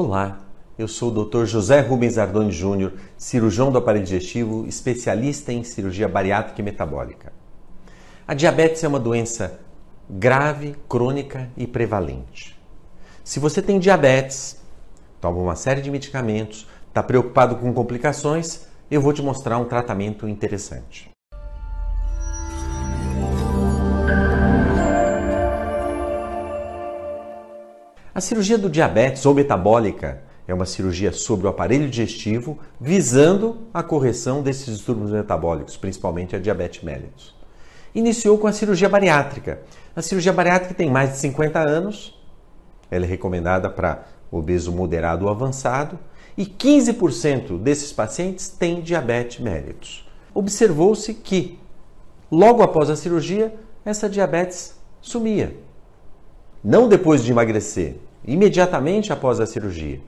Olá, eu sou o Dr. José Rubens Ardoni Júnior, cirurgião do aparelho digestivo, especialista em cirurgia bariátrica e metabólica. A diabetes é uma doença grave, crônica e prevalente. Se você tem diabetes, toma uma série de medicamentos, está preocupado com complicações, eu vou te mostrar um tratamento interessante. A cirurgia do diabetes ou metabólica é uma cirurgia sobre o aparelho digestivo visando a correção desses distúrbios metabólicos, principalmente a diabetes mellitus. Iniciou com a cirurgia bariátrica. A cirurgia bariátrica tem mais de 50 anos, ela é recomendada para obeso moderado ou avançado, e 15% desses pacientes têm diabetes mellitus. Observou-se que, logo após a cirurgia, essa diabetes sumia. Não depois de emagrecer, imediatamente após a cirurgia.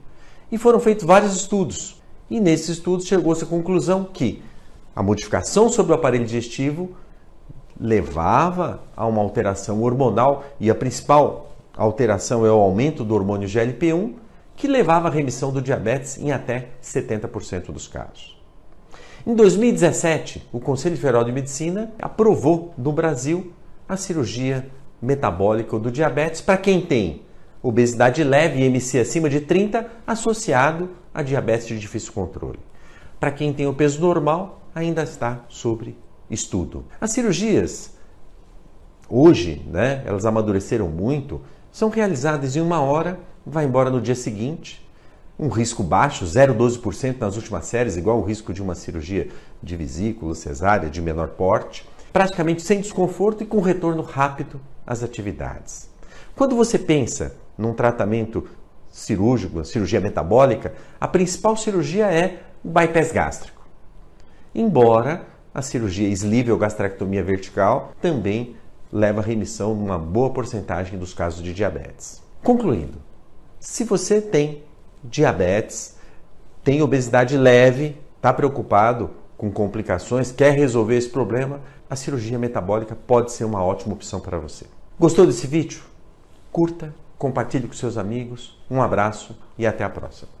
E foram feitos vários estudos. E nesses estudos chegou-se à conclusão que a modificação sobre o aparelho digestivo levava a uma alteração hormonal e a principal alteração é o aumento do hormônio GLP-1, que levava à remissão do diabetes em até 70% dos casos. Em 2017, o Conselho Federal de Medicina aprovou no Brasil a cirurgia metabólica do diabetes para quem tem obesidade leve e MC acima de 30 associado a diabetes de difícil controle. Para quem tem o peso normal, ainda está sobre estudo. As cirurgias, hoje, né, elas amadureceram muito, são realizadas em uma hora, vai embora no dia seguinte, um risco baixo, 0,12% nas últimas séries, igual o risco de uma cirurgia de vesícula, cesárea, de menor porte, praticamente sem desconforto e com retorno rápido às atividades. Quando você pensa num tratamento cirúrgico, cirurgia metabólica, a principal cirurgia é o bypass gástrico. Embora a cirurgia sleeve ou gastrectomia vertical também leva à remissão numa boa porcentagem dos casos de diabetes. Concluindo, se você tem diabetes, tem obesidade leve, está preocupado com complicações, quer resolver esse problema, a cirurgia metabólica pode ser uma ótima opção para você. Gostou desse vídeo? Curta, compartilhe com seus amigos. Um abraço e até a próxima.